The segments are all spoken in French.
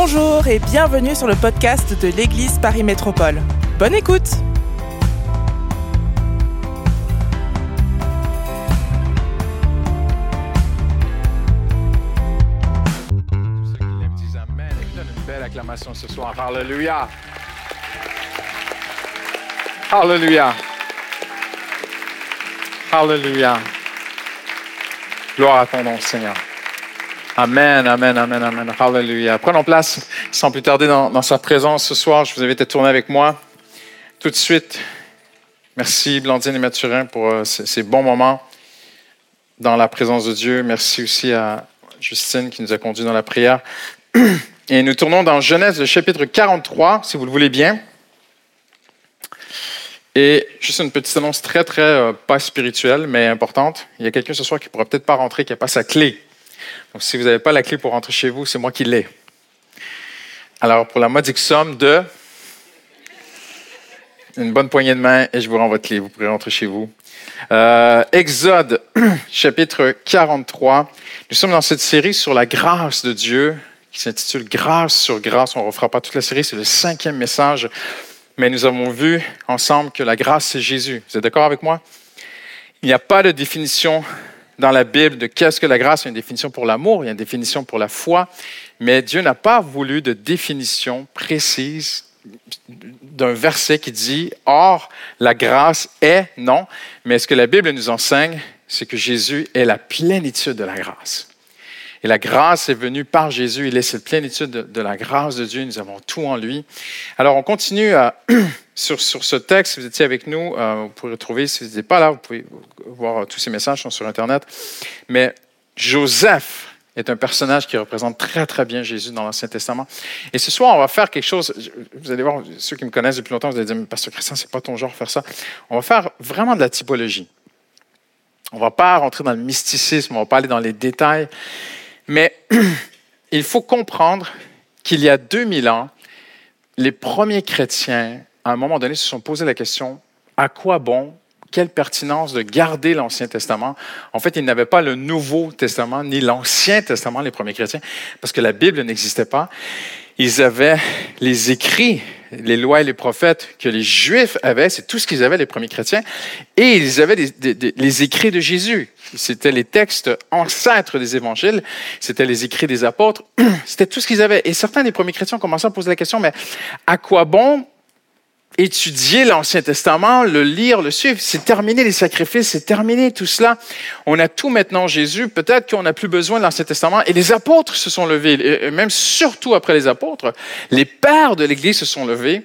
Bonjour et bienvenue sur le podcast de l'Église Paris Métropole. Bonne écoute acclamation ce soir. Alléluia. Alléluia. Alléluia. Gloire à ton nom, Seigneur. Amen, amen, amen, amen. Alléluia. Prenons place sans plus tarder dans, sa présence ce soir. Je vous invite à tourner avec moi tout de suite. Merci Blandine et Mathurin pour euh, ces, ces bons moments dans la présence de Dieu. Merci aussi à Justine qui nous a conduits dans la prière. Et nous tournons dans Genèse, le chapitre 43, si vous le voulez bien. Et juste une petite annonce très, très euh, pas spirituelle, mais importante. Il y a quelqu'un ce soir qui ne pourra peut-être pas rentrer, qui n'a pas sa clé. Donc, si vous n'avez pas la clé pour rentrer chez vous, c'est moi qui l'ai. Alors, pour la modique somme de une bonne poignée de main, et je vous rends votre clé. Vous pourrez rentrer chez vous. Euh, Exode, chapitre 43. Nous sommes dans cette série sur la grâce de Dieu qui s'intitule Grâce sur grâce. On ne refera pas toute la série, c'est le cinquième message. Mais nous avons vu ensemble que la grâce, c'est Jésus. Vous êtes d'accord avec moi? Il n'y a pas de définition dans la Bible de qu'est-ce que la grâce. Il y a une définition pour l'amour, il y a une définition pour la foi. Mais Dieu n'a pas voulu de définition précise d'un verset qui dit Or, la grâce est non. Mais ce que la Bible nous enseigne, c'est que Jésus est la plénitude de la grâce. Et la grâce est venue par Jésus. Il est cette plénitude de, de la grâce de Dieu. Nous avons tout en lui. Alors, on continue à, sur, ce texte. Si vous étiez avec nous, euh, vous pouvez retrouver. Si vous n'êtes pas là, vous pouvez voir euh, tous ces messages sont sur Internet. Mais Joseph est un personnage qui représente très, très bien Jésus dans l'Ancien Testament. Et ce soir, on va faire quelque chose. Vous allez voir, ceux qui me connaissent depuis longtemps, vous allez dire, mais Pasteur Christian, c'est pas ton genre de faire ça. On va faire vraiment de la typologie. On ne va pas rentrer dans le mysticisme, on ne va pas aller dans les détails. Mais il faut comprendre qu'il y a 2000 ans, les premiers chrétiens, à un moment donné, se sont posé la question, à quoi bon, quelle pertinence de garder l'Ancien Testament? En fait, ils n'avaient pas le Nouveau Testament ni l'Ancien Testament, les premiers chrétiens, parce que la Bible n'existait pas. Ils avaient les écrits, les lois et les prophètes que les Juifs avaient, c'est tout ce qu'ils avaient, les premiers chrétiens, et ils avaient les, écrits de Jésus. C'était les textes ancêtres des évangiles, c'était les écrits des apôtres, c'était tout ce qu'ils avaient. Et certains des premiers chrétiens ont commencé à poser la question, mais à quoi bon étudier l'Ancien Testament, le lire, le suivre. C'est terminé les sacrifices, c'est terminé tout cela. On a tout maintenant Jésus. Peut-être qu'on n'a plus besoin de l'Ancien Testament. Et les apôtres se sont levés, et même surtout après les apôtres, les pères de l'Église se sont levés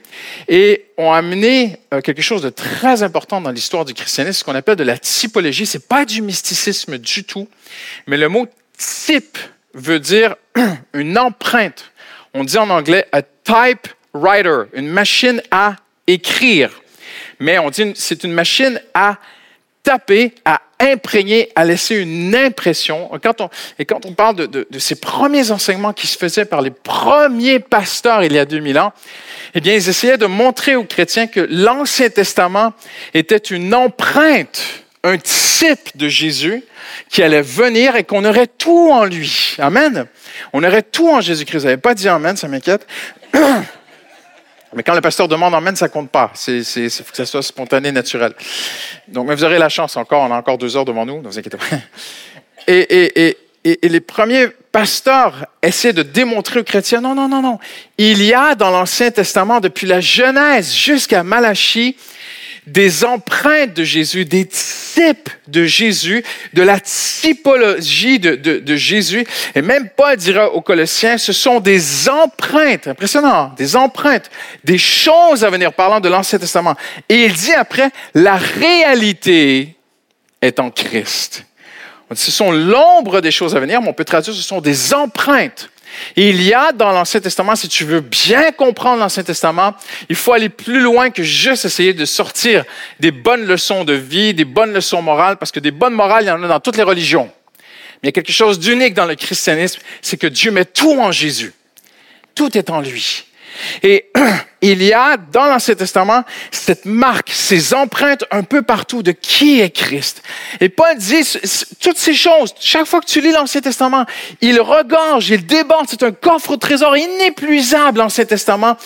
et ont amené quelque chose de très important dans l'histoire du christianisme, ce qu'on appelle de la typologie. C'est pas du mysticisme du tout, mais le mot type veut dire une empreinte. On dit en anglais a typewriter, une machine à écrire. Mais on dit c'est une machine à taper, à imprégner, à laisser une impression. Et quand on parle de, ces premiers enseignements qui se faisaient par les premiers pasteurs il y a 2000 ans, eh bien, ils essayaient de montrer aux chrétiens que l'Ancien Testament était une empreinte, un type de Jésus qui allait venir et qu'on aurait tout en lui. Amen. On aurait tout en Jésus-Christ. Vous n'avez pas dit Amen, ça m'inquiète. Mais quand le pasteur demande Amen, ça compte pas. C'est, c'est, faut que ça soit spontané, naturel. Donc, mais vous aurez la chance encore. On a encore deux heures devant nous. Ne vous inquiétez pas. Et, et, et, et, les premiers pasteurs essaient de démontrer aux chrétiens, non, non, non, non. Il y a dans l'Ancien Testament, depuis la Genèse jusqu'à Malachie, des empreintes de Jésus, des types de Jésus, de la typologie de, Jésus. Et même Paul dira aux Colossiens, ce sont des empreintes, impressionnant, des empreintes, des choses à venir parlant de l'Ancien Testament. Et il dit après, la réalité est en Christ. Ce sont l'ombre des choses à venir, mais on peut traduire, ce sont des empreintes. Il y a dans l'Ancien Testament, si tu veux bien comprendre l'Ancien Testament, il faut aller plus loin que juste essayer de sortir des bonnes leçons de vie, des bonnes leçons morales, parce que des bonnes morales, il y en a dans toutes les religions. Mais il y a quelque chose d'unique dans le christianisme, c'est que Dieu met tout en Jésus. Tout est en lui. Et il y a dans l'Ancien Testament cette marque, ces empreintes un peu partout de qui est Christ. Et Paul dit toutes ces choses, chaque fois que tu lis l'Ancien Testament, il regorge, il déborde, c'est un coffre au trésor inépuisable, l'Ancien Testament,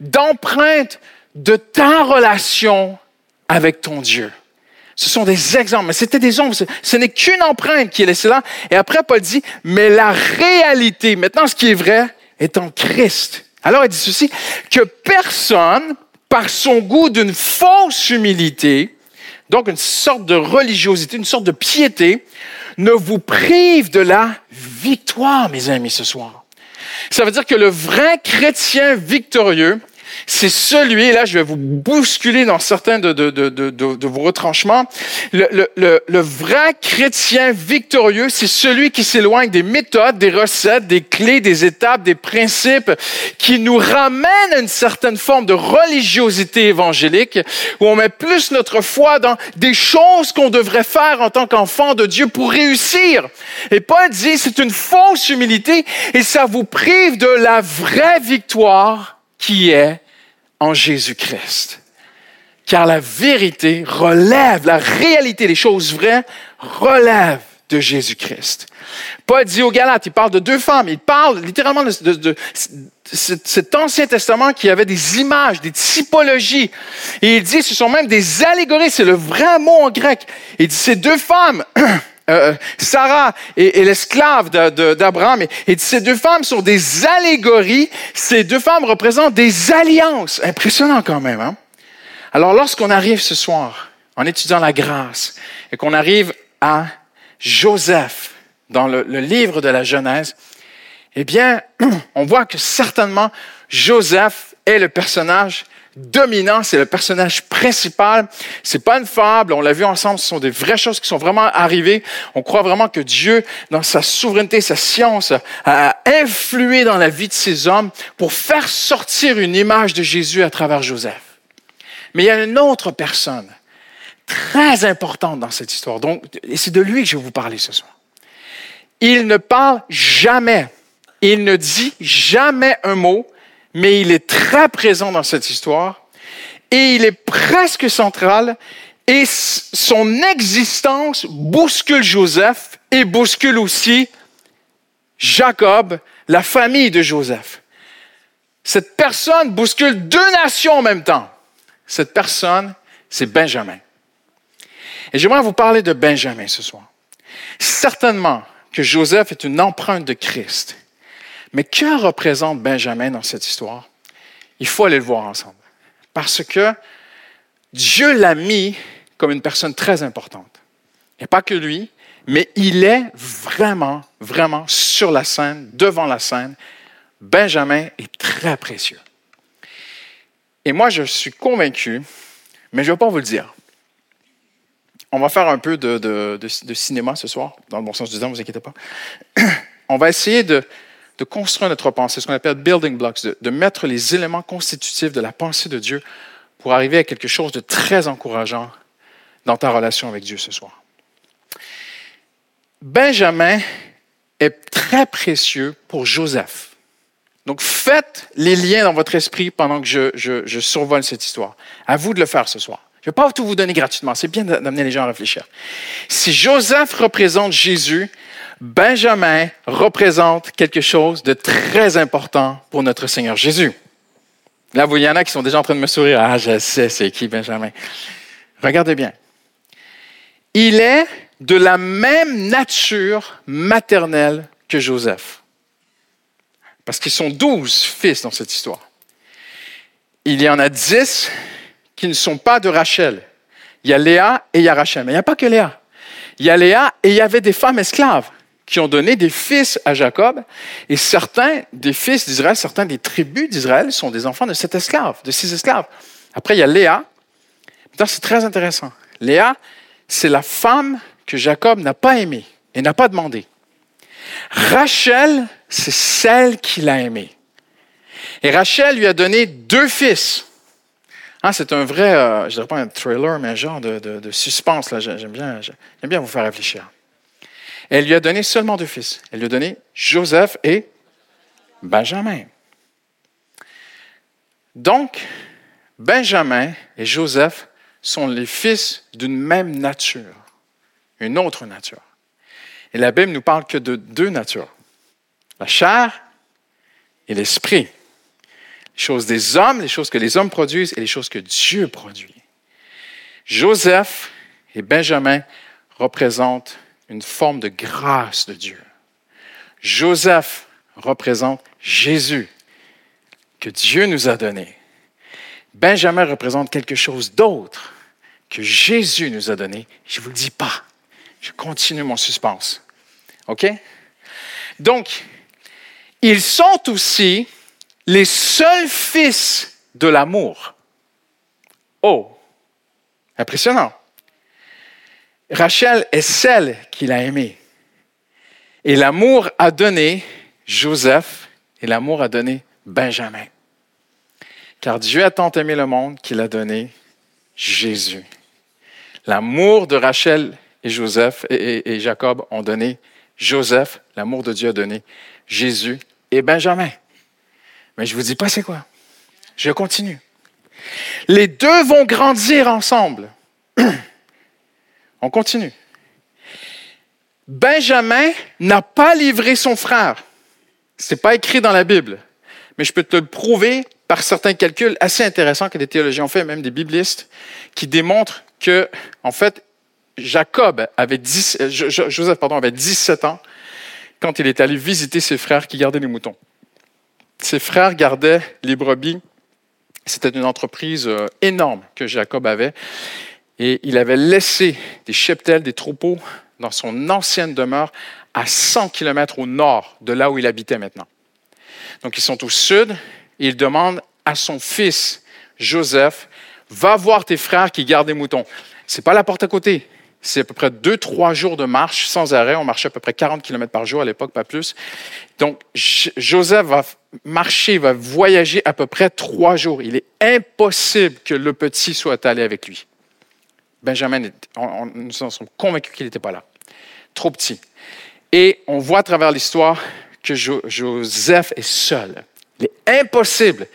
d'empreintes de ta relation avec ton Dieu. Ce sont des exemples, mais c'était des ombres. Ce n'est qu'une empreinte qui est laissée là. Et après, Paul dit, mais la réalité, maintenant ce qui est vrai, est en Christ. Alors il dit ceci, que personne, par son goût d'une fausse humilité, donc une sorte de religiosité, une sorte de piété, ne vous prive de la victoire, mes amis, ce soir. Ça veut dire que le vrai chrétien victorieux, c'est celui, là je vais vous bousculer dans certains de, vos retranchements, le, vrai chrétien victorieux, c'est celui qui s'éloigne des méthodes, des recettes, des clés, des étapes, des principes, qui nous ramènent à une certaine forme de religiosité évangélique, où on met plus notre foi dans des choses qu'on devrait faire en tant qu'enfant de Dieu pour réussir. Et Paul dit, c'est une fausse humilité et ça vous prive de la vraie victoire qui est en Jésus-Christ. Car la vérité relève, la réalité des choses vraies relève de Jésus-Christ. Paul dit aux Galates, il parle de deux femmes, il parle littéralement de, cet Ancien Testament qui avait des images, des typologies. Et il dit, ce sont même des allégories, c'est le vrai mot en grec. Il dit, ces deux femmes, Euh, euh, Sarah et, l'esclave d'Abraham. Et, ces deux femmes sont des allégories. Ces deux femmes représentent des alliances. Impressionnant quand même. Hein? Alors lorsqu'on arrive ce soir en étudiant la grâce et qu'on arrive à Joseph dans le, le livre de la Genèse, eh bien, on voit que certainement Joseph est le personnage dominant, c'est le personnage principal. C'est pas une fable, on l'a vu ensemble, ce sont des vraies choses qui sont vraiment arrivées. On croit vraiment que Dieu, dans sa souveraineté, sa science, a influé dans la vie de ces hommes pour faire sortir une image de Jésus à travers Joseph. Mais il y a une autre personne très importante dans cette histoire. Donc, et c'est de lui que je vais vous parler ce soir. Il ne parle jamais, il ne dit jamais un mot mais il est très présent dans cette histoire et il est presque central et son existence bouscule Joseph et bouscule aussi Jacob, la famille de Joseph. Cette personne bouscule deux nations en même temps. Cette personne, c'est Benjamin. Et j'aimerais vous parler de Benjamin ce soir. Certainement que Joseph est une empreinte de Christ. Mais que représente Benjamin dans cette histoire? Il faut aller le voir ensemble. Parce que Dieu l'a mis comme une personne très importante. Et pas que lui, mais il est vraiment, vraiment sur la scène, devant la scène. Benjamin est très précieux. Et moi, je suis convaincu, mais je ne vais pas vous le dire. On va faire un peu de, cinéma ce soir, dans le bon sens du terme, ne vous inquiétez pas. On va essayer de, de construire notre pensée, ce qu'on appelle building blocks, de, mettre les éléments constitutifs de la pensée de Dieu pour arriver à quelque chose de très encourageant dans ta relation avec Dieu ce soir. Benjamin est très précieux pour Joseph. Donc faites les liens dans votre esprit pendant que je, survole cette histoire. À vous de le faire ce soir. Je ne vais pas tout vous donner gratuitement. C'est bien d'amener les gens à réfléchir. Si Joseph représente Jésus, Benjamin représente quelque chose de très important pour notre Seigneur Jésus. Là, vous, il y en a qui sont déjà en train de me sourire. Ah, je sais, c'est qui Benjamin. Regardez bien. Il est de la même nature maternelle que Joseph. Parce qu'ils sont douze fils dans cette histoire. Il y en a dix qui ne sont pas de Rachel. Il y a Léa et il y a Rachel. Mais il n'y a pas que Léa. Il y a Léa et il y avait des femmes esclaves qui ont donné des fils à Jacob. Et certains des fils d'Israël, certains des tribus d'Israël sont des enfants de sept esclaves, de six esclaves. Après, il y a Léa. C'est très intéressant. Léa, c'est la femme que Jacob n'a pas aimée et n'a pas demandé. Rachel, c'est celle qu'il a aimée. Et Rachel lui a donné deux fils. Hein, c'est un vrai, euh, je ne dirais pas un trailer, mais un genre de, de suspense. J'aime bien, bien vous faire réfléchir. Elle lui a donné seulement deux fils. Elle lui a donné Joseph et Benjamin. Donc, Benjamin et Joseph sont les fils d'une même nature, une autre nature. Et la Bible nous parle que de deux natures, la chair et l'esprit. Les choses des hommes, les choses que les hommes produisent et les choses que Dieu produit. Joseph et Benjamin représentent une forme de grâce de Dieu. Joseph représente Jésus que Dieu nous a donné. Benjamin représente quelque chose d'autre que Jésus nous a donné. Je ne vous le dis pas. Je continue mon suspense. OK? Donc, ils sont aussi les seuls fils de l'amour. Oh, impressionnant. Rachel est celle qu'il a aimée. Et l'amour a donné Joseph et l'amour a donné Benjamin. Car Dieu a tant aimé le monde qu'il a donné Jésus. L'amour de Rachel et Joseph et, Jacob ont donné Joseph, l'amour de Dieu a donné Jésus et Benjamin. Mais je ne vous dis pas c'est quoi. Je continue. Les deux vont grandir ensemble. On continue. Benjamin n'a pas livré son frère. Ce n'est pas écrit dans la Bible, mais je peux te le prouver par certains calculs assez intéressants que des théologiens ont fait, même des biblistes, qui démontrent que, en fait, Jacob avait 10, euh, Joseph avait 17 ans quand il est allé visiter ses frères qui gardaient les moutons. Ses frères gardaient les brebis. C'était une entreprise euh, énorme que Jacob avait. Et il avait laissé des cheptels, des troupeaux dans son ancienne demeure à 100 km au nord de là où il habitait maintenant. Donc ils sont au sud et il demande à son fils Joseph, va voir tes frères qui gardent des moutons. C'est pas la porte à côté, c'est à peu près deux, trois jours de marche sans arrêt. On marchait à peu près 40 km par jour à l'époque, pas plus. Donc, Joseph va marcher, va voyager à peu près trois jours. Il est impossible que le petit soit allé avec lui. Benjamin, nous en sommes convaincus qu'il n'était pas là. Trop petit. Et on voit à travers l'histoire que Joseph est seul. Il est impossible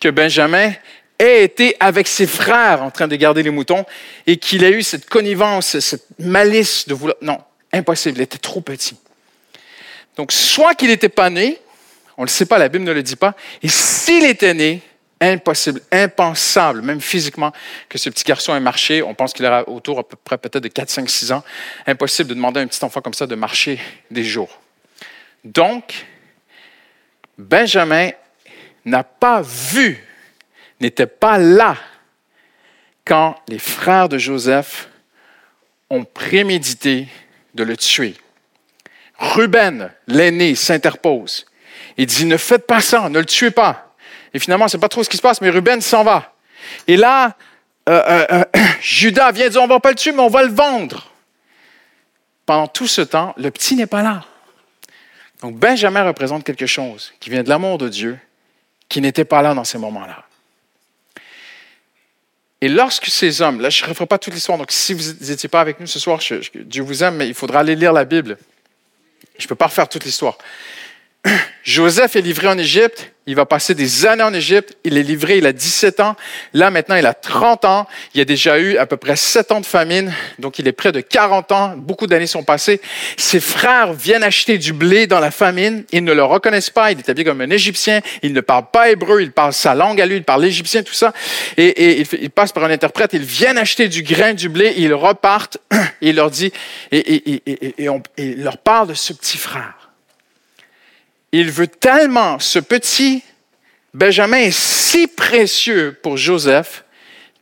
que Benjamin ait été avec ses frères en train de garder les moutons et qu'il ait eu cette connivence, cette malice de vouloir. Non, impossible, il était trop petit. Donc, soit qu'il n'était pas né, on ne le sait pas, la Bible ne le dit pas, et s'il était né, impossible, impensable, même physiquement, que ce petit garçon ait marché. On pense qu'il aura autour à peu près peut-être de 4, 5, 6 ans. Impossible de demander à un petit enfant comme ça de marcher des jours. Donc, Benjamin n'a pas vu n'était pas là quand les frères de Joseph ont prémédité de le tuer. Ruben, l'aîné, s'interpose. Il dit, ne faites pas ça, ne le tuez pas. Et finalement, c'est pas trop ce qui se passe, mais Ruben s'en va. Et là, euh, euh, euh, Judas vient dire, on va pas le tuer, mais on va le vendre. Pendant tout ce temps, le petit n'est pas là. Donc Benjamin représente quelque chose qui vient de l'amour de Dieu, qui n'était pas là dans ces moments-là. Et lorsque ces hommes, là je ne referai pas toute l'histoire, donc si vous n'étiez pas avec nous ce soir, Dieu vous aime, mais il faudra aller lire la Bible. Je ne peux pas refaire toute l'histoire. Joseph est livré en Égypte. Il va passer des années en Égypte. Il est livré, il a 17 ans. Là, maintenant, il a 30 ans. Il a déjà eu à peu près 7 ans de famine. Donc, il est près de 40 ans. Beaucoup d'années sont passées. Ses frères viennent acheter du blé dans la famine. Ils ne le reconnaissent pas. Il est habillé comme un Égyptien. Il ne parle pas hébreu. Il parle sa langue à lui. Il parle l'égyptien, tout ça. Et, il, passe par un interprète. Ils viennent acheter du grain, du blé. Ils repartent. Et il leur dit, et, il leur parle de ce petit frère il veut tellement, ce petit Benjamin est si précieux pour Joseph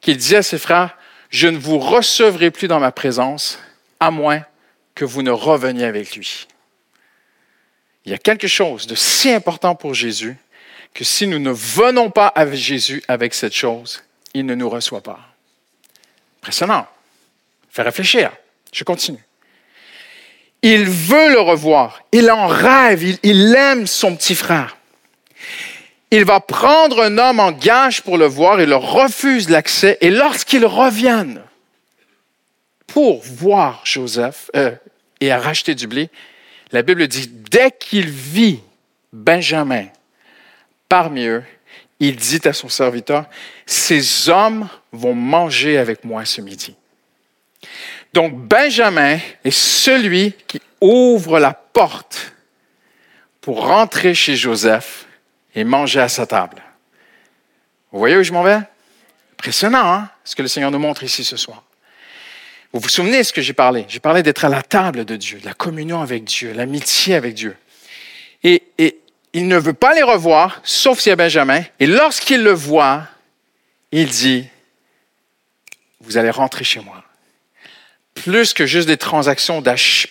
qu'il dit à ses frères, je ne vous recevrai plus dans ma présence, à moins que vous ne reveniez avec lui. Il y a quelque chose de si important pour Jésus que si nous ne venons pas avec Jésus avec cette chose, il ne nous reçoit pas. Impressionnant. Fait réfléchir. Je continue. Il veut le revoir. Il en rêve. Il, aime son petit frère. Il va prendre un homme en gage pour le voir et leur refuse l'accès. Et lorsqu'ils reviennent pour voir Joseph euh, et à racheter du blé, la Bible dit, dès qu'il vit Benjamin parmi eux, il dit à son serviteur, ces hommes vont manger avec moi ce midi. Donc Benjamin est celui qui ouvre la porte pour rentrer chez Joseph et manger à sa table. Vous voyez où je m'en vais? Impressionnant, hein? Ce que le Seigneur nous montre ici ce soir. Vous vous souvenez de ce que j'ai parlé? J'ai parlé d'être à la table de Dieu, de la communion avec Dieu, l'amitié avec Dieu. Et, et, il ne veut pas les revoir, sauf s'il y a Benjamin. Et lorsqu'il le voit, il dit, vous allez rentrer chez moi. Plus que juste des transactions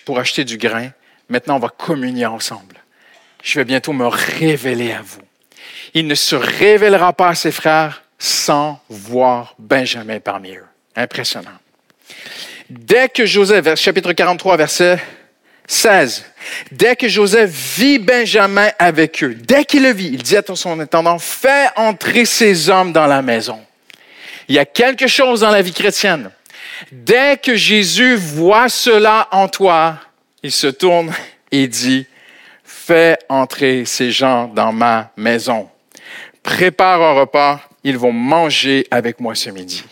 pour acheter du grain, maintenant on va communier ensemble. Je vais bientôt me révéler à vous. Il ne se révélera pas à ses frères sans voir Benjamin parmi eux. Impressionnant. Dès que Joseph, chapitre 43, verset 16. Dès que Joseph vit Benjamin avec eux, dès qu'il le vit, il dit à son intendant, fais entrer ces hommes dans la maison. Il y a quelque chose dans la vie chrétienne. Dès que Jésus voit cela en toi, il se tourne et dit, fais entrer ces gens dans ma maison. Prépare un repas, ils vont manger avec moi ce midi.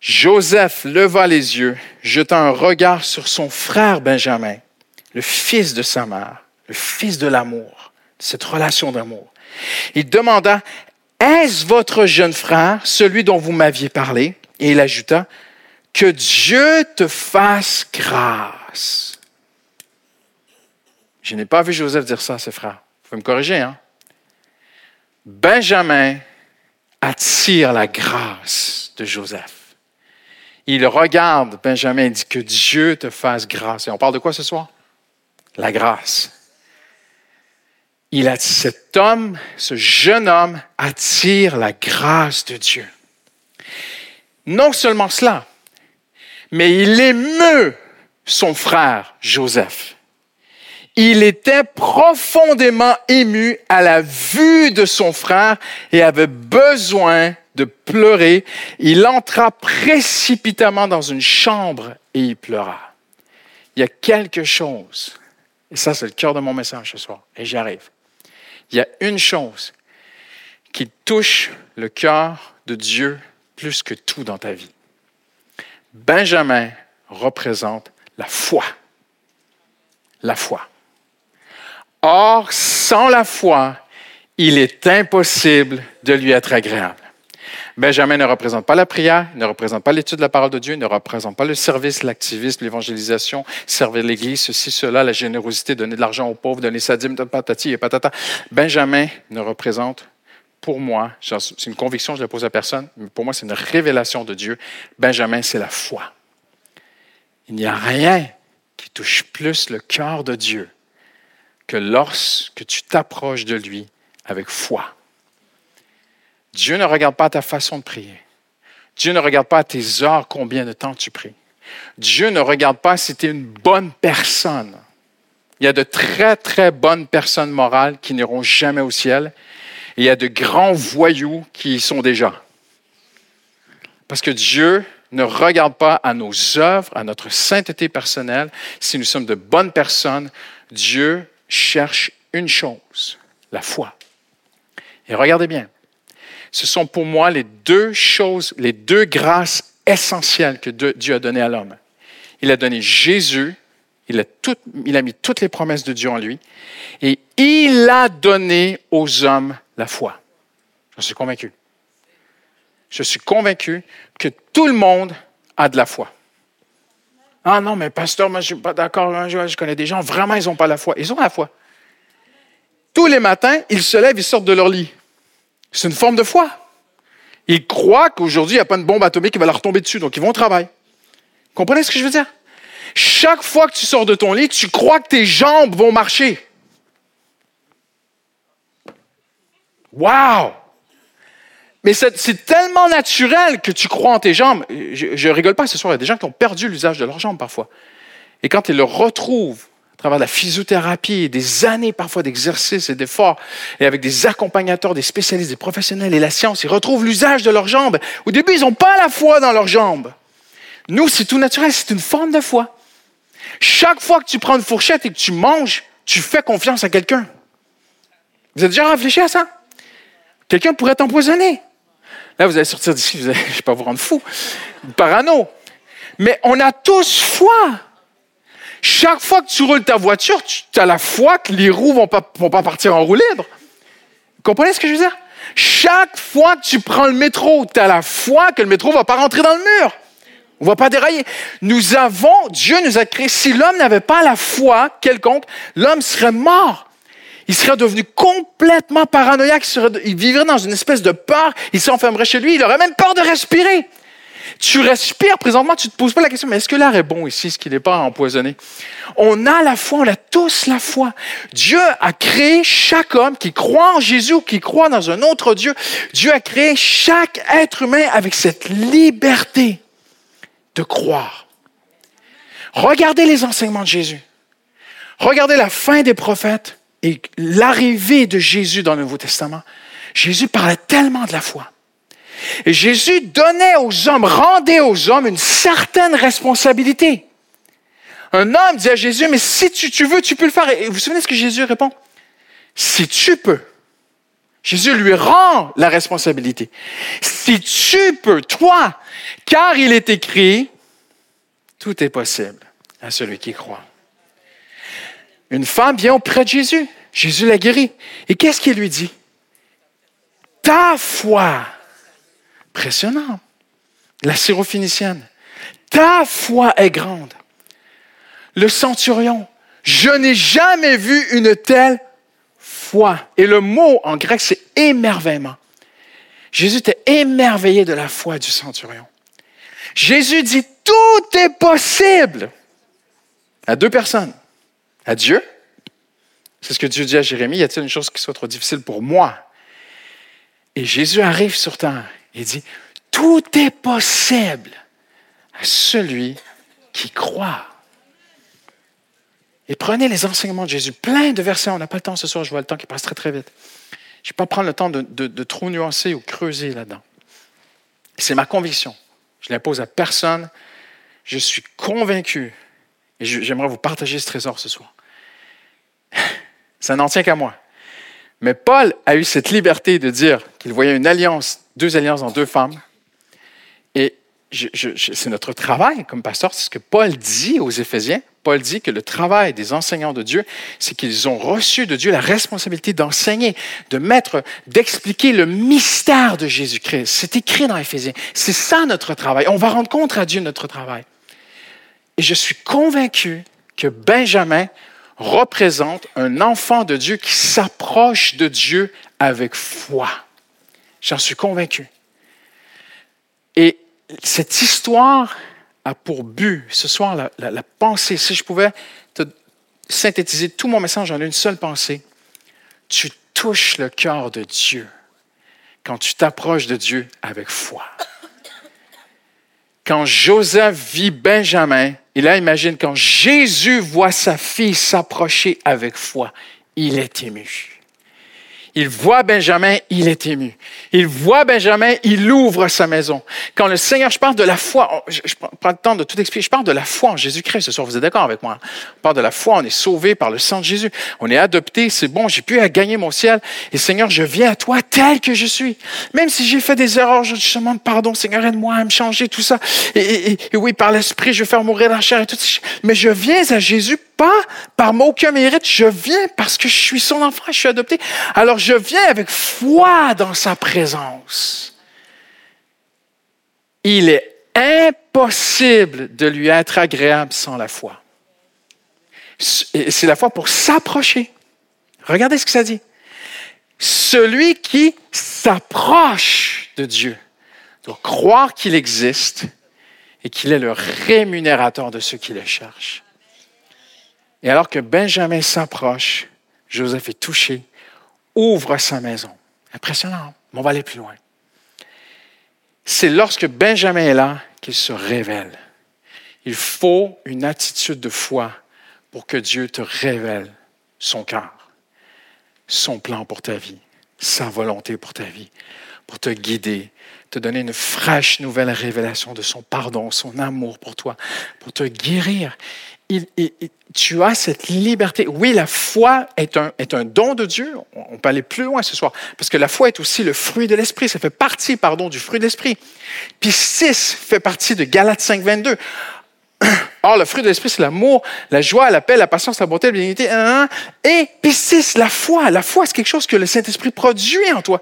Joseph leva les yeux, jeta un regard sur son frère Benjamin, le fils de sa mère, le fils de l'amour, cette relation d'amour. Il demanda, Est-ce votre jeune frère, celui dont vous m'aviez parlé? Et il ajouta, Que Dieu te fasse grâce. Je n'ai pas vu Joseph dire ça à ses frères. Vous pouvez me corriger, hein? Benjamin attire la grâce de Joseph il regarde Benjamin et dit que Dieu te fasse grâce. Et on parle de quoi ce soir? La grâce. Il a, cet homme, ce jeune homme, attire la grâce de Dieu. Non seulement cela, mais il émeut son frère Joseph. Il était profondément ému à la vue de son frère et avait besoin de pleurer, il entra précipitamment dans une chambre et il pleura. Il y a quelque chose, et ça c'est le cœur de mon message ce soir, et j'y arrive. Il y a une chose qui touche le cœur de Dieu plus que tout dans ta vie. Benjamin représente la foi. La foi. Or, sans la foi, il est impossible de lui être agréable. Benjamin ne représente pas la prière, ne représente pas l'étude de la parole de Dieu, ne représente pas le service, l'activisme, l'évangélisation, servir l'Église, ceci, cela, la générosité, donner de l'argent aux pauvres, donner sa dîme, patati et patata. Benjamin ne représente, pour moi, c'est une conviction, je ne la pose à personne, mais pour moi, c'est une révélation de Dieu. Benjamin, c'est la foi. Il n'y a rien qui touche plus le cœur de Dieu que lorsque tu t'approches de lui avec foi. Dieu ne regarde pas ta façon de prier. Dieu ne regarde pas tes heures combien de temps tu pries. Dieu ne regarde pas si tu es une bonne personne. Il y a de très, très bonnes personnes morales qui n'iront jamais au ciel. Et il y a de grands voyous qui y sont déjà. Parce que Dieu ne regarde pas à nos œuvres, à notre sainteté personnelle. Si nous sommes de bonnes personnes, Dieu cherche une chose, la foi. Et regardez bien, ce sont pour moi les deux choses, les deux grâces essentielles que Dieu a données à l'homme. Il a donné Jésus, il a, il a mis toutes les promesses de Dieu en lui, et il a donné aux hommes la foi. Je suis convaincu. Je suis convaincu que tout le monde a de la foi. Ah non, mais pasteur, moi je ne suis pas d'accord. Je connais des gens, vraiment, ils n'ont pas la foi. Ils ont la foi. Tous les matins, ils se lèvent, ils sortent de leur lit. C'est une forme de foi. Ils croient qu'aujourd'hui, il n'y a pas une bombe atomique qui va leur tomber dessus, donc ils vont au travail. Comprenez ce que je veux dire? Chaque fois que tu sors de ton lit, tu crois que tes jambes vont marcher. Wow! Mais c'est tellement naturel que tu crois en tes jambes. Je, ne rigole pas ce soir, il y a des gens qui ont perdu l'usage de leurs jambes parfois. Et quand ils le retrouvent, travers de la physiothérapie, des années parfois d'exercice et d'efforts, et avec des accompagnateurs, des spécialistes, des professionnels et la science, ils retrouvent l'usage de leurs jambes. Au début, ils n'ont pas la foi dans leurs jambes. Nous, c'est tout naturel, c'est une forme de foi. Chaque fois que tu prends une fourchette et que tu manges, tu fais confiance à quelqu'un. Vous avez déjà réfléchi à ça? Quelqu'un pourrait t'empoisonner. Là, vous allez sortir d'ici, je ne vais pas vous rendre fou, parano. Mais on a tous foi. Chaque fois que tu roules ta voiture, tu as la foi que les roues ne vont pas, vont pas partir en roue libre. Vous comprenez ce que je veux dire? Chaque fois que tu prends le métro, tu as la foi que le métro ne va pas rentrer dans le mur. On ne va pas dérailler. Nous avons, Dieu nous a créés. Si l'homme n'avait pas la foi quelconque, l'homme serait mort. Il serait devenu complètement paranoïaque. Il, vivrait dans une espèce de peur. Il s'enfermerait chez lui. Il aurait même peur de respirer. Tu respires présentement, tu ne te poses pas la question, mais est-ce que l'air est bon ici? Est-ce qu'il n'est pas empoisonné? On a la foi, on a tous la foi. Dieu a créé chaque homme qui croit en Jésus, qui croit dans un autre Dieu. Dieu a créé chaque être humain avec cette liberté de croire. Regardez les enseignements de Jésus. Regardez la fin des prophètes et l'arrivée de Jésus dans le Nouveau Testament. Jésus parlait tellement de la foi. Et Jésus donnait aux hommes, rendait aux hommes une certaine responsabilité. Un homme dit à Jésus, mais si tu, veux, tu peux le faire. Et vous vous souvenez ce que Jésus répond? Si tu peux. Jésus lui rend la responsabilité. Si tu peux, toi, car il est écrit, tout est possible à celui qui croit. Une femme vient auprès de Jésus. Jésus la guérit. Et qu'est-ce qu'il lui dit? Ta foi. Impressionnant. La syrophénicienne. Ta foi est grande. Le centurion. Je n'ai jamais vu une telle foi. Et le mot en grec, c'est émerveillement. Jésus était émerveillé de la foi du centurion. Jésus dit, tout est possible à deux personnes. À Dieu. C'est ce que Dieu dit à Jérémie. Y a-t-il une chose qui soit trop difficile pour moi? Et Jésus arrive sur terre et dit, tout est possible à celui qui croit. Et prenez les enseignements de Jésus, plein de versets. On n'a pas le temps ce soir, je vois le temps qui passe très très vite. Je ne vais pas prendre le temps de, trop nuancer ou creuser là-dedans. C'est ma conviction. Je ne l'impose à personne. Je suis convaincu, et j'aimerais vous partager ce trésor ce soir. Ça n'en tient qu'à moi. Mais Paul a eu cette liberté de dire qu'il voyait une alliance, deux alliances en deux femmes. Et c'est notre travail comme pasteur, c'est ce que Paul dit aux Éphésiens. Paul dit que le travail des enseignants de Dieu, c'est qu'ils ont reçu de Dieu la responsabilité d'enseigner, de mettre, d'expliquer le mystère de Jésus-Christ. C'est écrit dans Éphésiens. C'est ça notre travail. On va rendre compte à Dieu notre travail. Et je suis convaincu que Benjamin représente un enfant de Dieu qui s'approche de Dieu avec foi. J'en suis convaincu. Et cette histoire a pour but, ce soir, la, la, pensée, si je pouvais te synthétiser tout mon message en une seule pensée, tu touches le cœur de Dieu quand tu t'approches de Dieu avec foi. Quand Joseph vit Benjamin, et là, imagine, quand Jésus voit sa fille s'approcher avec foi, il est ému. Il voit Benjamin, il est ému. Il voit Benjamin, il ouvre sa maison. Quand le Seigneur, je parle de la foi, je, prends le temps de tout expliquer, je parle de la foi en Jésus-Christ ce soir, vous êtes d'accord avec moi? On parle de la foi, on est sauvé par le sang de Jésus. On est adopté, c'est bon, j'ai pu gagner mon ciel. Et Seigneur, je viens à toi tel que je suis. Même si j'ai fait des erreurs, je te demande pardon, Seigneur, aide-moi à me changer, tout ça. Et, oui, par l'Esprit, je vais faire mourir la chair et tout. Mais je viens à Jésus pas par aucun mérite, je viens parce que je suis son enfant, je suis adopté. Alors je viens avec foi dans sa présence. Il est impossible de lui être agréable sans la foi. C'est la foi pour s'approcher. Regardez ce que ça dit. Celui qui s'approche de Dieu doit croire qu'il existe et qu'il est le rémunérateur de ceux qui le cherchent. Et alors que Benjamin s'approche, Joseph est touché, ouvre sa maison. Impressionnant, mais on va aller plus loin. C'est lorsque Benjamin est là qu'il se révèle. Il faut une attitude de foi pour que Dieu te révèle son cœur, son plan pour ta vie, sa volonté pour ta vie, pour te guider, te donner une fraîche nouvelle révélation de son pardon, son amour pour toi, pour te guérir tu as cette liberté. Oui, la foi est un, don de Dieu. On peut aller plus loin ce soir, parce que la foi est aussi le fruit de l'esprit. Ça fait partie, pardon, du fruit de l'esprit. Puis 6 fait partie de Galates 5, 22. Or, le fruit de l'esprit, c'est l'amour, la joie, la paix, la patience, la bonté, la bénignité. Et puis 6, la foi. La foi, c'est quelque chose que le Saint-Esprit produit en toi.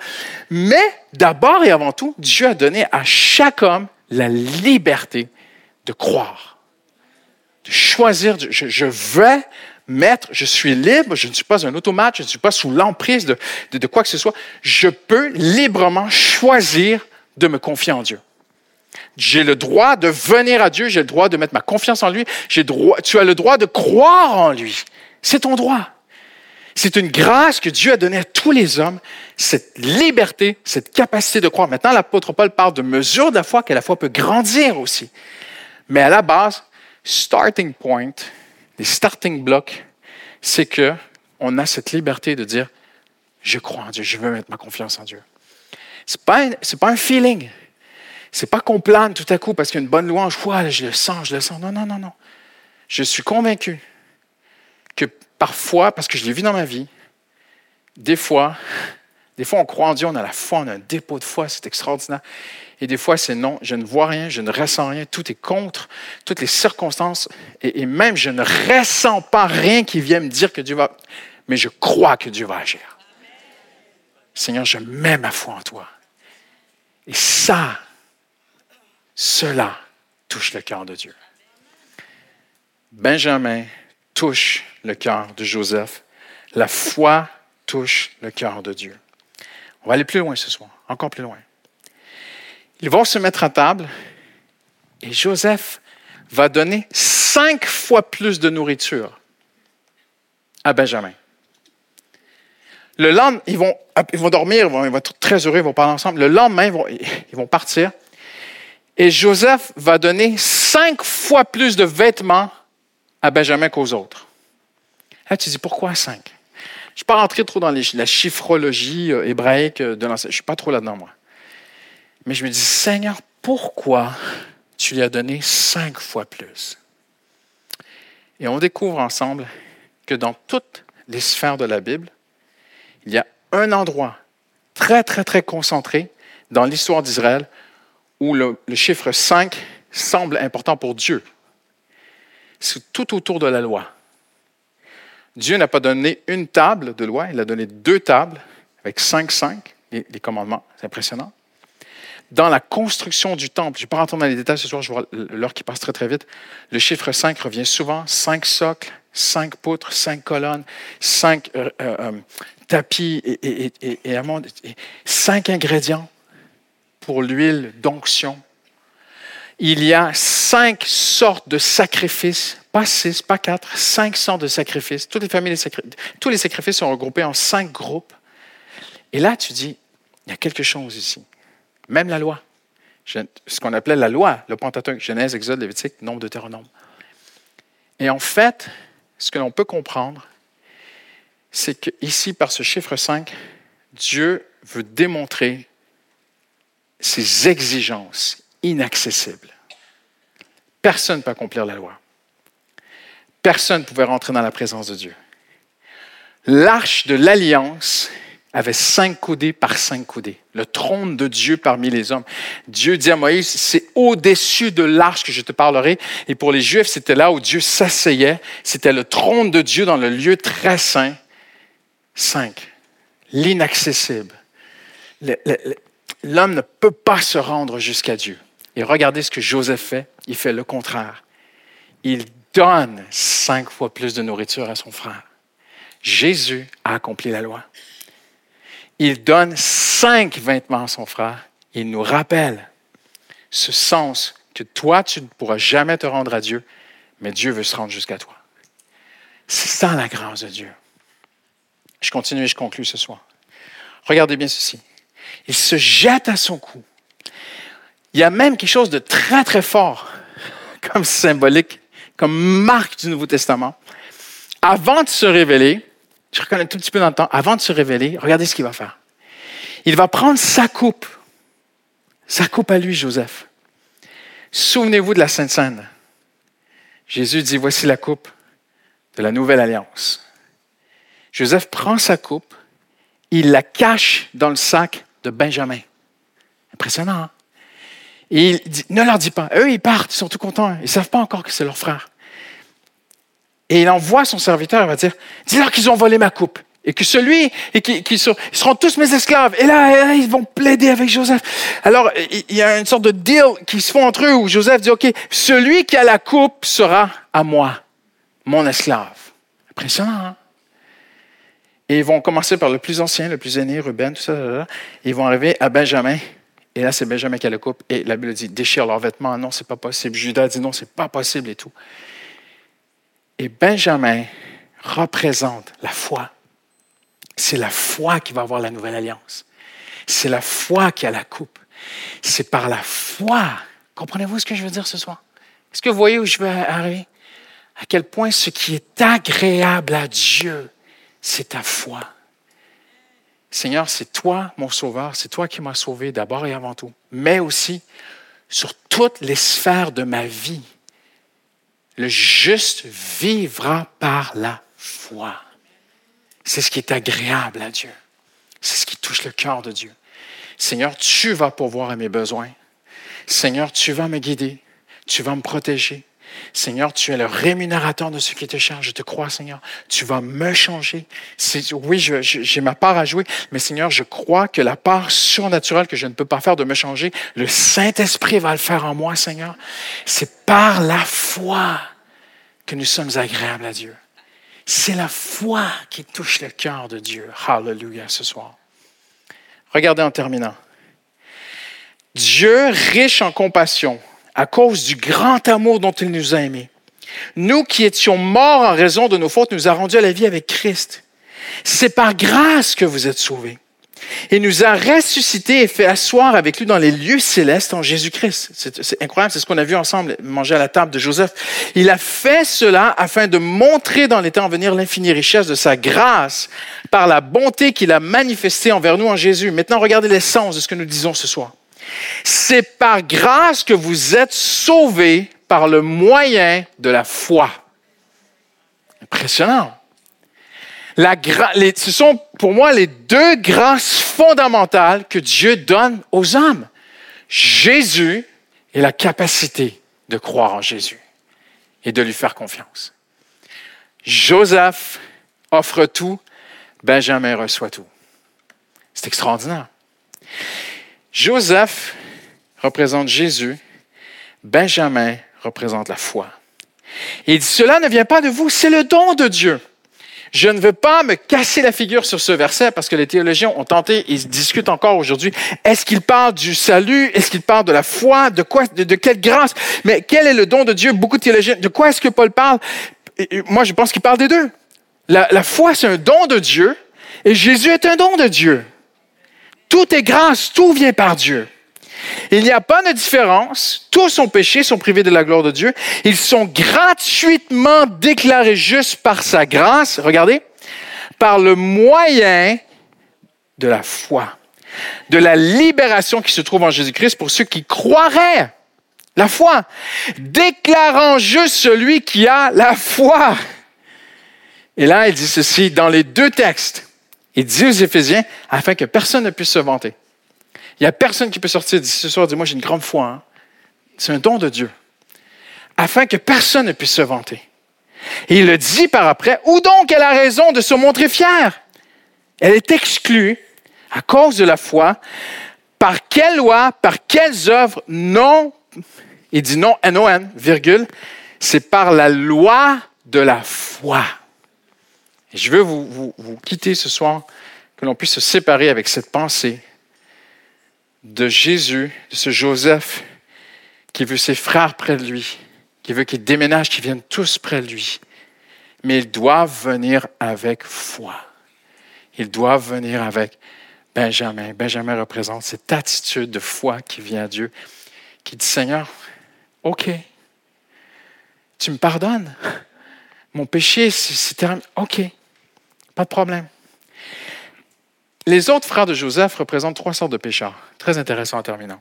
Mais d'abord et avant tout, Dieu a donné à chaque homme la liberté de croire de choisir, je, vais mettre, je suis libre, je ne suis pas un automate, je ne suis pas sous l'emprise de, quoi que ce soit. Je peux librement choisir de me confier en Dieu. J'ai le droit de venir à Dieu, j'ai le droit de mettre ma confiance en lui, tu as le droit de croire en lui. C'est ton droit. C'est une grâce que Dieu a donnée à tous les hommes, cette liberté, cette capacité de croire. Maintenant, l'apôtre Paul parle de mesure de la foi, que la foi peut grandir aussi. Mais à la base, starting point, les starting blocks, c'est que on a cette liberté de dire je crois en Dieu, je veux mettre ma confiance en Dieu. C'est pas c'est pas un feeling. C'est pas qu'on plane tout à coup parce qu'il y a une bonne louange, ouais, je le sens, je le sens. Non, non, non, non. Je suis convaincu que parfois, parce que je l'ai vu dans ma vie, des fois, des fois on croit en Dieu, on a la foi, on a un dépôt de foi, c'est extraordinaire. Et des fois, c'est non, je ne vois rien, je ne ressens rien, tout est contre, toutes les circonstances, et, même je ne ressens pas rien qui vient me dire que Dieu va, mais je crois que Dieu va agir. Seigneur, je mets ma foi en toi. Et ça, cela touche le cœur de Dieu. Benjamin touche le cœur de Joseph. La foi touche le cœur de Dieu. On va aller plus loin ce soir, encore plus loin. Ils vont se mettre à table et Joseph va donner cinq fois plus de nourriture à Benjamin. Le lendemain, ils vont, dormir, ils vont, être très heureux, ils vont parler ensemble. Le lendemain, ils vont, partir. Et Joseph va donner cinq fois plus de vêtements à Benjamin qu'aux autres. Là, tu dis, pourquoi cinq? Je ne suis pas rentré trop dans la chiffrologie euh, hébraïque de l'ancien. Je ne suis pas trop là-dedans, moi. Mais je me dis, Seigneur, pourquoi tu lui as donné cinq fois plus? Et on découvre ensemble que dans toutes les sphères de la Bible, il y a un endroit très, très, très concentré dans l'histoire d'Israël où le, chiffre 5 semble important pour Dieu. C'est tout autour de la loi. Dieu n'a pas donné une table de loi, il a donné deux tables avec cinq, cinq, les commandements. C'est impressionnant dans la construction du temple, je ne vais pas rentrer dans les détails ce soir, je vois l'heure qui passe très très vite, le chiffre 5 revient souvent, 5 socles, 5 poutres, 5 colonnes, 5 euh, euh, euh, tapis et, et, et, 5 ingrédients pour l'huile d'onction. Il y a 5 sortes de sacrifices, pas 6, pas 4, 5 sortes de sacrifices. Toutes les tous les sacrifices sont regroupés en 5 groupes. Et là, tu dis, il y a quelque chose ici. Même la loi. Ce qu'on appelait la loi, le Pentateuque, Genèse, Exode, Lévitique, Nombre, Deutéronome. Et en fait, ce que l'on peut comprendre, c'est qu'ici, par ce chiffre 5, Dieu veut démontrer ses exigences inaccessibles. Personne ne peut accomplir la loi. Personne ne pouvait rentrer dans la présence de Dieu. L'arche de l'alliance avait cinq coudées par cinq coudées. Le trône de Dieu parmi les hommes. Dieu dit à Moïse, c'est au-dessus de l'arche que je te parlerai. Et pour les Juifs, c'était là où Dieu s'asseyait. C'était le trône de Dieu dans le lieu très saint. Cinq. L'inaccessible. L'homme ne peut pas se rendre jusqu'à Dieu. Et regardez ce que Joseph fait. Il fait le contraire. Il donne cinq fois plus de nourriture à son frère. Jésus a accompli la loi. Il donne cinq vêtements à son frère. Il nous rappelle ce sens que toi, tu ne pourras jamais te rendre à Dieu, mais Dieu veut se rendre jusqu'à toi. C'est ça la grâce de Dieu. Je continue et je conclue ce soir. Regardez bien ceci. Il se jette à son cou. Il y a même quelque chose de très, très fort comme symbolique, comme marque du Nouveau Testament. Avant de se révéler, je reconnais un tout petit peu dans le temps, avant de se révéler, regardez ce qu'il va faire. Il va prendre sa coupe, sa coupe à lui, Joseph. Souvenez-vous de la Sainte Seine. Jésus dit, voici la coupe de la nouvelle alliance. Joseph prend sa coupe, il la cache dans le sac de Benjamin. Impressionnant, hein? Et il dit, ne leur dis pas. Eux, ils partent, ils sont tout contents. Ils ne savent pas encore que c'est leur frère. Et il envoie son serviteur, il va dire, dis-leur qu'ils ont volé ma coupe. Et que celui, et qui, seront tous mes esclaves. Et là, ils vont plaider avec Joseph. Alors, il y a une sorte de deal qui se font entre eux où Joseph dit, OK, celui qui a la coupe sera à moi, mon esclave. Impressionnant, hein? Et ils vont commencer par le plus ancien, le plus aîné, Ruben, tout ça. ils vont arriver à Benjamin. Et là, c'est Benjamin qui a la coupe. Et la Bible dit, déchire leurs vêtements. Non, c'est pas possible. Judas dit, non, c'est pas possible et tout. Et Benjamin représente la foi. C'est la foi qui va avoir la nouvelle alliance. C'est la foi qui a la coupe. C'est par la foi. Comprenez-vous ce que je veux dire ce soir? Est-ce que vous voyez où je veux arriver? À quel point ce qui est agréable à Dieu, c'est ta foi. Seigneur, c'est toi mon sauveur, c'est toi qui m'as sauvé d'abord et avant tout, mais aussi sur toutes les sphères de ma vie. Le juste vivra par la foi. C'est ce qui est agréable à Dieu. C'est ce qui touche le cœur de Dieu. Seigneur, tu vas pourvoir à mes besoins. Seigneur, tu vas me guider. Tu vas me protéger. Seigneur, tu es le rémunérateur de ce qui te charge. Je te crois, Seigneur. Tu vas me changer. Oui, j'ai ma part à jouer, mais Seigneur, je crois que la part surnaturelle que je ne peux pas faire de me changer, le Saint-Esprit va le faire en moi, Seigneur. C'est par la foi que nous sommes agréables à Dieu. C'est la foi qui touche le cœur de Dieu. Hallelujah ce soir. Regardez en terminant. Dieu, riche en compassion, à cause du grand amour dont il nous a aimés, nous qui étions morts en raison de nos fautes, nous a rendus à la vie avec Christ. C'est par grâce que vous êtes sauvés. Il nous a ressuscités et fait asseoir avec lui dans les lieux célestes en Jésus-Christ. C'est incroyable, c'est ce qu'on a vu ensemble, manger à la table de Joseph. Il a fait cela afin de montrer dans les temps à venir l'infinie richesse de sa grâce par la bonté qu'il a manifestée envers nous en Jésus. Maintenant, regardez l'essence de ce que nous disons ce soir. C'est par grâce que vous êtes sauvés par le moyen de la foi. Impressionnant ce sont pour moi les deux grâces fondamentales que Dieu donne aux hommes. Jésus et la capacité de croire en Jésus et de lui faire confiance. Joseph offre tout, Benjamin reçoit tout. C'est extraordinaire. Joseph représente Jésus, Benjamin représente la foi. il dit, cela ne vient pas de vous, c'est le don de Dieu. Je ne veux pas me casser la figure sur ce verset parce que les théologiens ont tenté, ils discutent encore aujourd'hui. Est-ce qu'il parle du salut? Est-ce qu'il parle de la foi? De quoi? De, quelle grâce? Mais quel est le don de Dieu? Beaucoup de théologiens, de quoi est-ce que Paul parle? moi, je pense qu'il parle des deux. La, la foi, c'est un don de Dieu et Jésus est un don de Dieu. Tout est grâce, tout vient par Dieu. Il n'y a pas de différence. Tous sont péchés, sont privés de la gloire de Dieu. Ils sont gratuitement déclarés justes par sa grâce. Regardez. Par le moyen de la foi, de la libération qui se trouve en Jésus-Christ pour ceux qui croiraient. La foi. Déclarant juste celui qui a la foi. Et là, il dit ceci dans les deux textes. Il dit aux Éphésiens, afin que personne ne puisse se vanter. Il n'y a personne qui peut sortir d'ici ce soir et dire Moi, j'ai une grande foi. Hein. C'est un don de Dieu. Afin que personne ne puisse se vanter. Et il le dit par après Où donc elle a raison de se montrer fière Elle est exclue à cause de la foi. Par quelle loi, par quelles œuvres? Non. Il dit non, N-O-N, virgule. C'est par la loi de la foi. Et je veux vous, quitter ce soir, que l'on puisse se séparer avec cette pensée de Jésus, de ce Joseph qui veut ses frères près de lui, qui veut qu'ils déménagent, qu'ils viennent tous près de lui. Mais ils doivent venir avec foi. Ils doivent venir avec Benjamin. Benjamin représente cette attitude de foi qui vient à Dieu, qui dit, Seigneur, OK, tu me pardonnes. Mon péché, c'est terminé. OK, pas de problème. Les autres frères de Joseph représentent trois sortes de pécheurs. Très intéressant en terminant.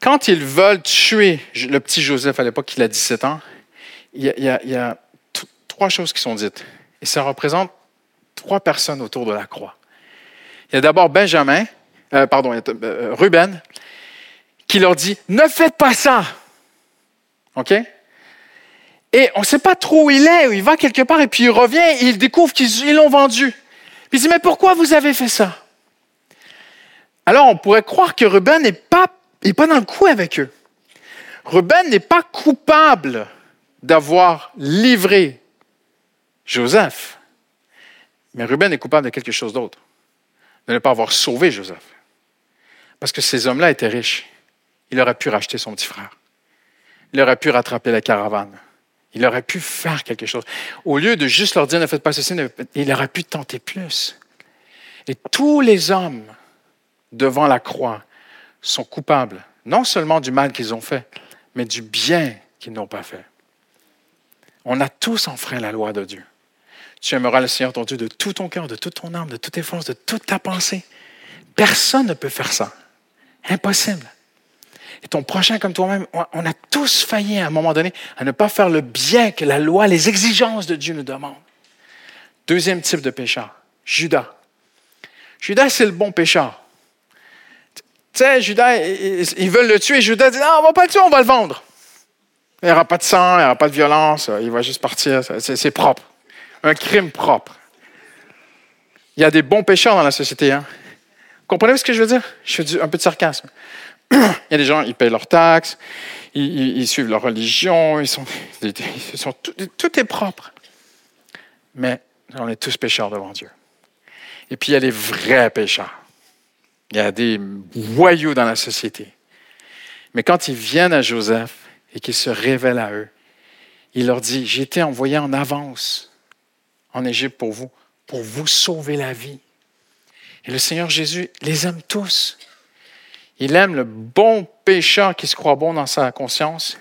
Quand ils veulent tuer le petit Joseph à l'époque, il a 17 ans, il y a, trois choses qui sont dites. Et ça représente trois personnes autour de la croix. Il y a d'abord Benjamin, euh, pardon, euh, Ruben, qui leur dit Ne faites pas ça. OK? Et on ne sait pas trop où il est, il va quelque part, et puis il revient, et il découvre qu'ils l'ont vendu. Puis il dit Mais pourquoi vous avez fait ça? Alors on pourrait croire que Ruben n'est pas, pas dans le coup avec eux. Ruben n'est pas coupable d'avoir livré Joseph. Mais Ruben est coupable de quelque chose d'autre, de ne pas avoir sauvé Joseph. Parce que ces hommes-là étaient riches. Il aurait pu racheter son petit frère. Il aurait pu rattraper la caravane. Il aurait pu faire quelque chose. Au lieu de juste leur dire ne faites pas ceci, il aurait pu tenter plus. Et tous les hommes devant la croix sont coupables, non seulement du mal qu'ils ont fait, mais du bien qu'ils n'ont pas fait. On a tous enfreint la loi de Dieu. Tu aimeras le Seigneur ton Dieu de tout ton cœur, de toute ton âme, de toutes tes forces, de toute ta pensée. Personne ne peut faire ça. Impossible. Et ton prochain comme toi-même, on a tous failli à un moment donné à ne pas faire le bien que la loi, les exigences de Dieu nous demandent. Deuxième type de pécheur, Judas. Judas, c'est le bon pécheur. Tu sais, Judas, ils veulent le tuer. Judas dit, non, on ne va pas le tuer, on va le vendre. Il n'y aura pas de sang, il n'y aura pas de violence, il va juste partir, c'est propre un crime propre. Il y a des bons pécheurs dans la société. Hein? Comprenez ce que je veux dire? Je fais un peu de sarcasme. Il y a des gens, ils payent leurs taxes, ils, suivent leur religion, ils sont, tout, est propre. Mais on est tous pécheurs devant Dieu. Et puis il y a les vrais pécheurs. Il y a des voyous dans la société. Mais quand ils viennent à Joseph et qu'il se révèle à eux, il leur dit, j'ai été envoyé en avance en Égypte pour vous, pour vous sauver la vie. Et le Seigneur Jésus les aime tous. Il aime le bon pécheur qui se croit bon dans sa conscience.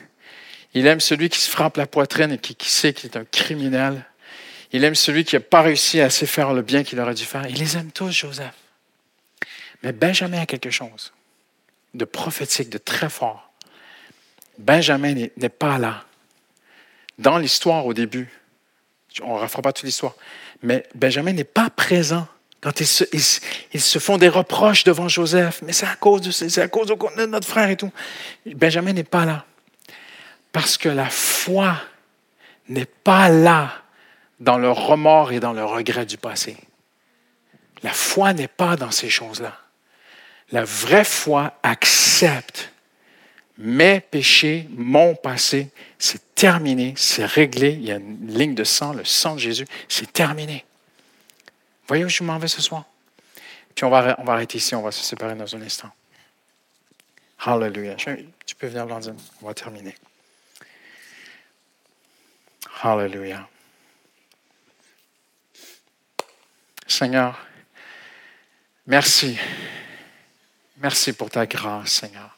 Il aime celui qui se frappe la poitrine et qui, sait qu'il est un criminel. Il aime celui qui n'a pas réussi à assez faire le bien qu'il aurait dû faire. Il les aime tous, Joseph. Mais Benjamin a quelque chose de prophétique, de très fort. Benjamin n'est pas là. Dans l'histoire au début, on ne refera pas toute l'histoire. Mais Benjamin n'est pas présent quand ils se, font des reproches devant Joseph. Mais c'est à cause de, c'est à cause de notre frère et tout. Benjamin n'est pas là. Parce que la foi n'est pas là dans le remords et dans le regret du passé. La foi n'est pas dans ces choses-là. La vraie foi accepte mes péchés, mon passé, c'est terminé, c'est réglé. Il y a une ligne de sang, le sang de Jésus, c'est terminé. Voyez où je m'en vais ce soir? Puis on va, on va arrêter ici, on va se séparer dans un instant. Hallelujah. Tu peux venir, Blandine. On va terminer. Hallelujah. Seigneur, merci. Merci pour ta grâce, Seigneur.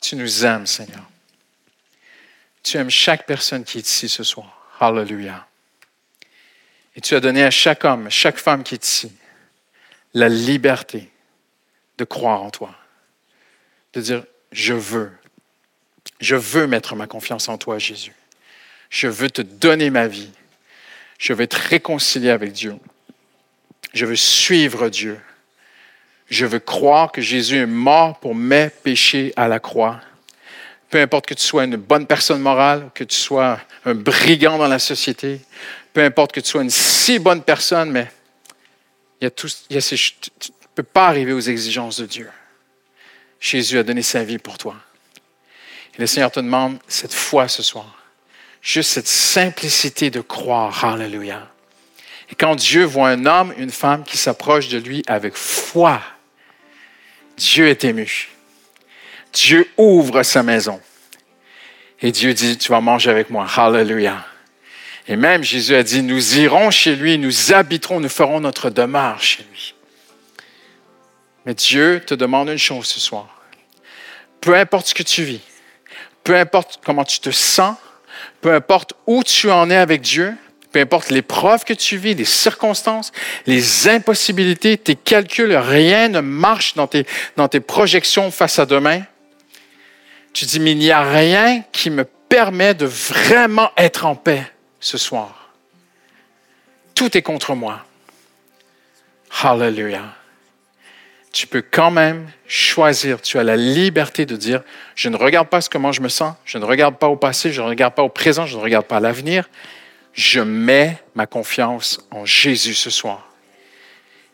Tu nous aimes, Seigneur. Tu aimes chaque personne qui est ici ce soir. Hallelujah. Et tu as donné à chaque homme, à chaque femme qui est ici, la liberté de croire en toi. De dire, je veux, je veux mettre ma confiance en toi, Jésus. Je veux te donner ma vie. Je veux être réconcilié avec Dieu. Je veux suivre Dieu. Je veux croire que Jésus est mort pour mes péchés à la croix. Peu importe que tu sois une bonne personne morale, que tu sois un brigand dans la société, peu importe que tu sois une si bonne personne, mais il y a tout, tu ne peux pas arriver aux exigences de Dieu. Jésus a donné sa vie pour toi. Et le Seigneur te demande cette foi ce soir, juste cette simplicité de croire. Hallelujah. Et quand Dieu voit un homme, une femme qui s'approche de lui avec foi, Dieu est ému. Dieu ouvre sa maison. Et Dieu dit, tu vas manger avec moi. Hallelujah. Et même Jésus a dit, nous irons chez lui, nous habiterons, nous ferons notre demeure chez lui. Mais Dieu te demande une chose ce soir. Peu importe ce que tu vis, peu importe comment tu te sens, peu importe où tu en es avec Dieu, peu importe les preuves que tu vis, les circonstances, les impossibilités, tes calculs, rien ne marche dans tes, dans tes projections face à demain. Tu dis, mais il n'y a rien qui me permet de vraiment être en paix ce soir. Tout est contre moi. Hallelujah. Tu peux quand même choisir. Tu as la liberté de dire, je ne regarde pas comment je me sens, je ne regarde pas au passé, je ne regarde pas au présent, je ne regarde pas à l'avenir. Je mets ma confiance en Jésus ce soir.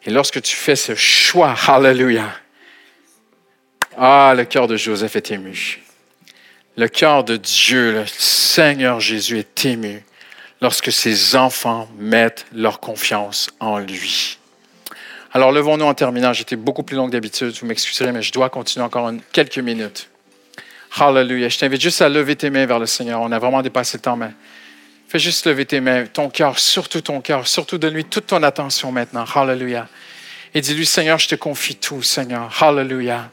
Et lorsque tu fais ce choix, hallelujah, ah, le cœur de Joseph est ému. Le cœur de Dieu, le Seigneur Jésus est ému lorsque ses enfants mettent leur confiance en lui. Alors levons-nous en terminant. J'étais beaucoup plus long que d'habitude, vous m'excuserez, mais je dois continuer encore quelques minutes. Hallelujah. Je t'invite juste à lever tes mains vers le Seigneur. On a vraiment dépassé le temps, mais fais juste lever tes mains, ton cœur, surtout ton cœur, surtout donne-lui toute ton attention maintenant. Hallelujah. Et dis-lui, Seigneur, je te confie tout, Seigneur. Hallelujah.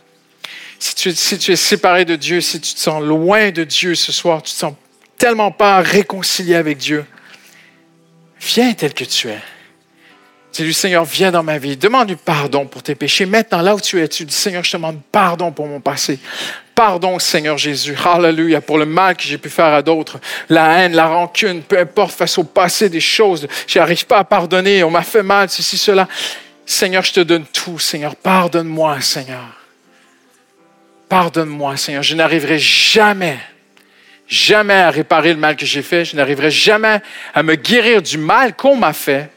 Si tu, es séparé de Dieu, si tu te sens loin de Dieu ce soir, tu te sens tellement pas réconcilié avec Dieu, viens tel que tu es. Dis-lui, Seigneur, viens dans ma vie. Demande-lui pardon pour tes péchés. Maintenant, là où tu es, tu dis, Seigneur, je te demande pardon pour mon passé. Pardon, Seigneur Jésus. Hallelujah. Pour le mal que j'ai pu faire à d'autres. La haine, la rancune, peu importe, face au passé des choses. Je n'arrive pas à pardonner. On m'a fait mal, ceci, cela. Seigneur, je te donne tout. Seigneur, pardonne-moi, Seigneur. Pardonne-moi, Seigneur. Je n'arriverai jamais, jamais à réparer le mal que j'ai fait. Je n'arriverai jamais à me guérir du mal qu'on m'a fait.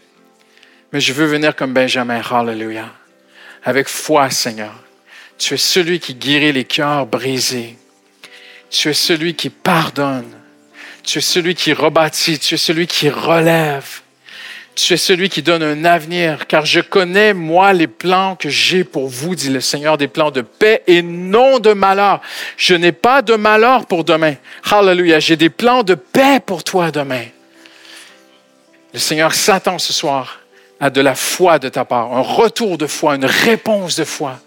Mais je veux venir comme Benjamin. Hallelujah. Avec foi, Seigneur. Tu es celui qui guérit les cœurs brisés. Tu es celui qui pardonne. Tu es celui qui rebâtit. Tu es celui qui relève. Tu es celui qui donne un avenir, car je connais, moi, les plans que j'ai pour vous, dit le Seigneur, des plans de paix et non de malheur. Je n'ai pas de malheur pour demain. Hallelujah. J'ai des plans de paix pour toi demain. Le Seigneur s'attend ce soir à de la foi de ta part, un retour de foi, une réponse de foi.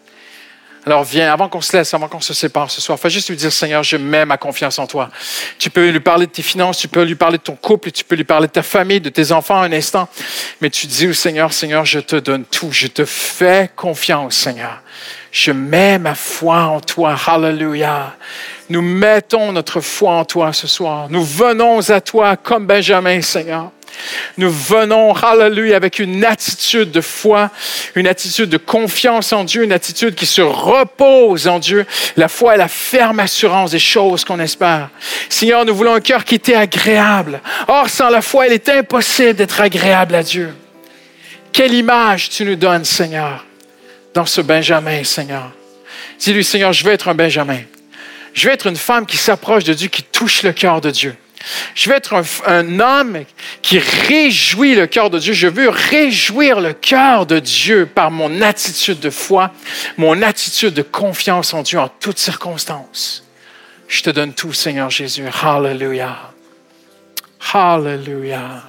Alors viens, avant qu'on se laisse, avant qu'on se sépare ce soir, fais juste lui dire, Seigneur, je mets ma confiance en toi. Tu peux lui parler de tes finances, tu peux lui parler de ton couple, tu peux lui parler de ta famille, de tes enfants un instant. Mais tu dis au Seigneur, Seigneur, je te donne tout. Je te fais confiance, Seigneur. Je mets ma foi en toi. Hallelujah. Nous mettons notre foi en toi ce soir. Nous venons à toi comme Benjamin, Seigneur. Nous venons, hallelujah, avec une attitude de foi, une attitude de confiance en Dieu, une attitude qui se repose en Dieu. La foi est la ferme assurance des choses qu'on espère. Seigneur, nous voulons un cœur qui était agréable. Or, sans la foi, il est impossible d'être agréable à Dieu. Quelle image tu nous donnes, Seigneur, dans ce Benjamin, Seigneur. Dis-lui, Seigneur, je veux être un Benjamin. Je veux être une femme qui s'approche de Dieu, qui touche le cœur de Dieu. Je veux être un, homme qui réjouit le cœur de Dieu. Je veux réjouir le cœur de Dieu par mon attitude de foi, mon attitude de confiance en Dieu en toutes circonstances. Je te donne tout, Seigneur Jésus. Hallelujah. Hallelujah.